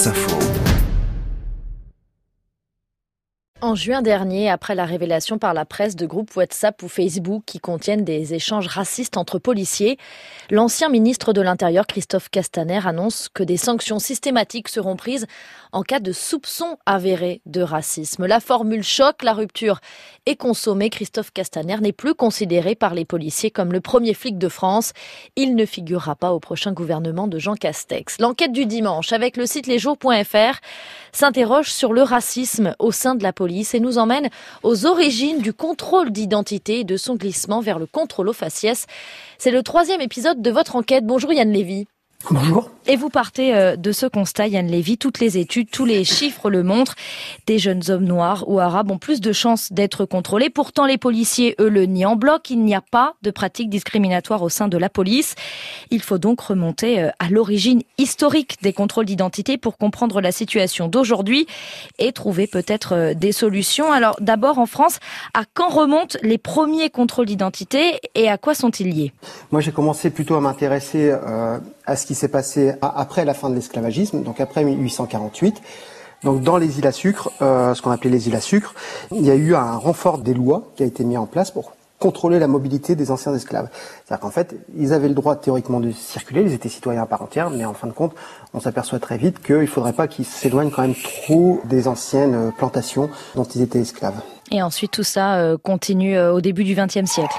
France Info. En juin dernier, après la révélation par la presse de groupes WhatsApp ou Facebook qui contiennent des échanges racistes entre policiers, l'ancien ministre de l'Intérieur Christophe Castaner annonce que des sanctions systématiques seront prises en cas de soupçon avéré de racisme. La formule choc, la rupture est consommée. Christophe Castaner n'est plus considéré par les policiers comme le premier flic de France. Il ne figurera pas au prochain gouvernement de Jean Castex. L'enquête du dimanche avec le site lesjours.fr s'interroge sur le racisme au sein de la police et nous emmène aux origines du contrôle d'identité et de son glissement vers le contrôle au faciès. C'est le troisième épisode de votre enquête. Bonjour Yann Lévy. Bonjour. Et vous partez euh, de ce constat, Yann Lévy, toutes les études, tous les chiffres le montrent. Des jeunes hommes noirs ou arabes ont plus de chances d'être contrôlés. Pourtant, les policiers, eux, le nient en bloc. Il n'y a pas de pratique discriminatoire au sein de la police. Il faut donc remonter euh, à l'origine historique des contrôles d'identité pour comprendre la situation d'aujourd'hui et trouver peut-être euh, des solutions. Alors, d'abord, en France, à quand remontent les premiers contrôles d'identité et à quoi sont-ils liés? Moi, j'ai commencé plutôt à m'intéresser à ce qui s'est passé après la fin de l'esclavagisme, donc après 1848. Donc dans les îles à sucre, euh, ce qu'on appelait les îles à sucre, il y a eu un renfort des lois qui a été mis en place pour contrôler la mobilité des anciens esclaves. C'est-à-dire qu'en fait, ils avaient le droit théoriquement de circuler, ils étaient citoyens à part entière, mais en fin de compte, on s'aperçoit très vite qu'il ne faudrait pas qu'ils s'éloignent quand même trop des anciennes plantations dont ils étaient esclaves. Et ensuite, tout ça euh, continue euh, au début du XXe siècle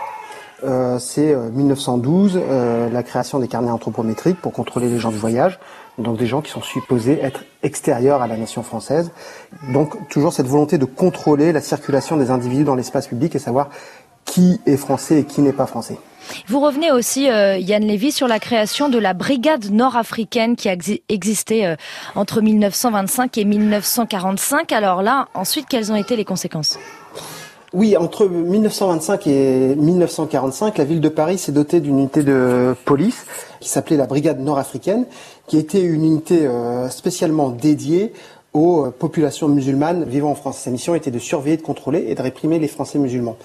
euh, c'est 1912, euh, euh, la création des carnets anthropométriques pour contrôler les gens du voyage, donc des gens qui sont supposés être extérieurs à la nation française. Donc toujours cette volonté de contrôler la circulation des individus dans l'espace public et savoir qui est français et qui n'est pas français. Vous revenez aussi, Yann Lévy, sur la création de la brigade nord-africaine qui a existé entre 1925 et 1945. Alors là, ensuite, quelles ont été les conséquences? Oui, entre 1925 et 1945, la ville de Paris s'est dotée d'une unité de police qui s'appelait la Brigade nord-africaine, qui était une unité euh, spécialement dédiée aux euh, populations musulmanes vivant en France. Sa mission était de surveiller, de contrôler et de réprimer les Français musulmans.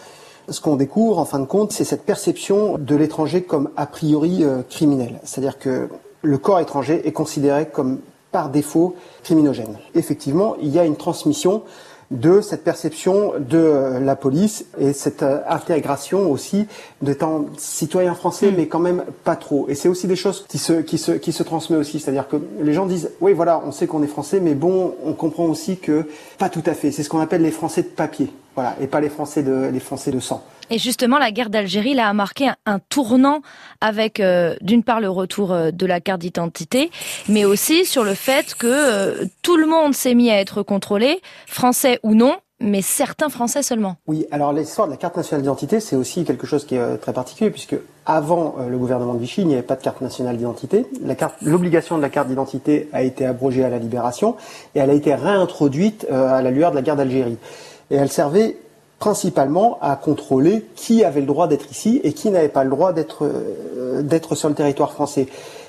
Ce qu'on découvre, en fin de compte, c'est cette perception de l'étranger comme a priori euh, criminel. C'est-à-dire que le corps étranger est considéré comme par défaut criminogène. Effectivement, il y a une transmission de cette perception de la police et cette euh, intégration aussi d'étant citoyen français, mm. mais quand même pas trop. Et c'est aussi des choses qui se, qui se, qui se transmet aussi. C'est-à-dire que les gens disent, oui, voilà, on sait qu'on est français, mais bon, on comprend aussi que pas tout à fait. C'est ce qu'on appelle les français de papier. Voilà. Et pas les français de, les français de sang. Et justement, la guerre d'Algérie là, a marqué un, tournant avec, euh, d'une part, le retour euh, de la carte d'identité, mais aussi sur le fait que euh, tout le monde s'est mis à être contrôlé, français ou non, mais certains Français seulement. Oui, alors l'histoire de la carte nationale d'identité, c'est aussi quelque chose qui est très particulier, puisque avant le gouvernement de Vichy, il n'y avait pas de carte nationale d'identité. L'obligation de la carte d'identité a été abrogée à la libération, et elle a été réintroduite à la lueur de la guerre d'Algérie. Et elle servait principalement à contrôler qui avait le droit d'être ici et qui n'avait pas le droit d'être euh, d'être sur le territoire français.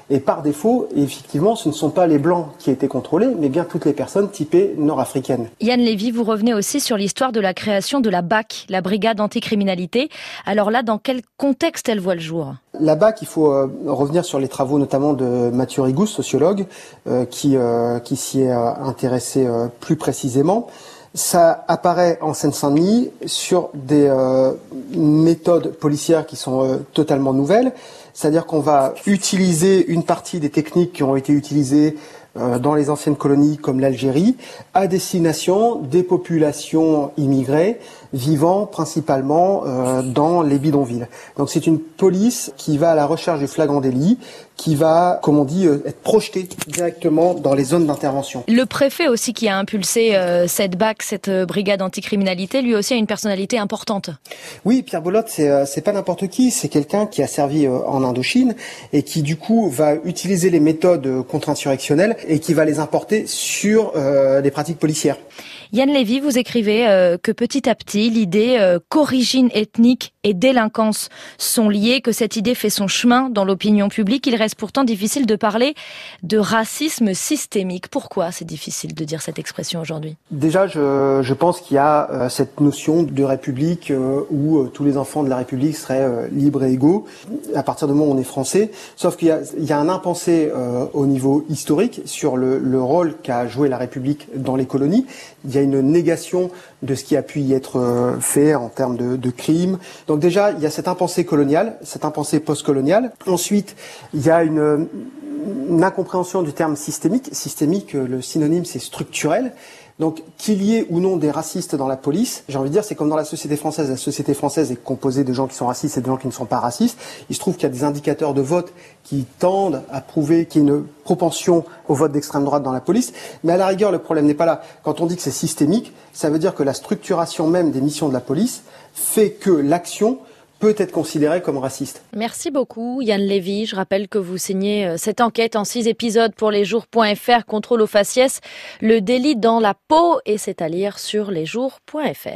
Et par défaut, effectivement, ce ne sont pas les blancs qui étaient contrôlés, mais bien toutes les personnes typées nord-africaines. Yann Lévy, vous revenez aussi sur l'histoire de la création de la BAC, la Brigade anticriminalité. Alors là, dans quel contexte elle voit le jour? La BAC, il faut euh, revenir sur les travaux notamment de Mathieu Rigous, sociologue, euh, qui, qui s'y est intéressé plus précisément ça apparaît en Seine-Saint-Denis sur des euh, méthodes policières qui sont euh, totalement nouvelles. C'est-à-dire qu'on va utiliser une partie des techniques qui ont été utilisées euh, dans les anciennes colonies comme l'Algérie à destination des populations immigrées vivant principalement euh, dans les bidonvilles. Donc c'est une police qui va à la recherche du flagrant délit, qui va, comme on dit, euh, être projetée directement dans les zones d'intervention. Le préfet aussi qui a impulsé euh, cette BAC, cette brigade anticriminalité, lui aussi a une personnalité importante. Oui, Pierre Bolotte, c'est c'est pas n'importe qui, c'est quelqu'un qui a servi en Indochine et qui du coup va utiliser les méthodes contre-insurrectionnelles et qui va les importer sur les pratiques policières. Yann Lévy, vous écrivez euh, que petit à petit, l'idée euh, qu'origine ethnique et délinquance sont liées, que cette idée fait son chemin dans l'opinion publique. Il reste pourtant difficile de parler de racisme systémique. Pourquoi c'est difficile de dire cette expression aujourd'hui? Déjà, je, pense qu'il y a euh, cette notion de république où tous les enfants de la République seraient libres et égaux à partir du moment où on est français. Sauf qu'il y, a, un impensé au niveau historique sur le, le rôle qu'a joué la République dans les colonies. A une négation de ce qui a pu y être euh, fait en termes de, crimes. Donc déjà, il y a cette impensée coloniale, cette impensée postcoloniale. Ensuite, il y a une, une incompréhension du terme systémique. Systémique, le synonyme, c'est structurel. Donc qu'il y ait ou non des racistes dans la police, j'ai envie de dire, c'est comme dans la société française. La société française est composée de gens qui sont racistes et de gens qui ne sont pas racistes. Il se trouve qu'il y a des indicateurs de vote qui tendent à prouver qu'il y a une propension au vote d'extrême droite dans la police. Mais à la rigueur, le problème n'est pas là. Quand on dit que c'est systémique, ça veut dire que la structuration même des missions de la police fait que l'action peut être considéré comme raciste. Merci beaucoup Yann Lévy. Je rappelle que vous signez euh, cette enquête en six épisodes pour lesjours.fr, contrôle aux faciès, le délit dans la peau et c'est à lire sur lesjours.fr.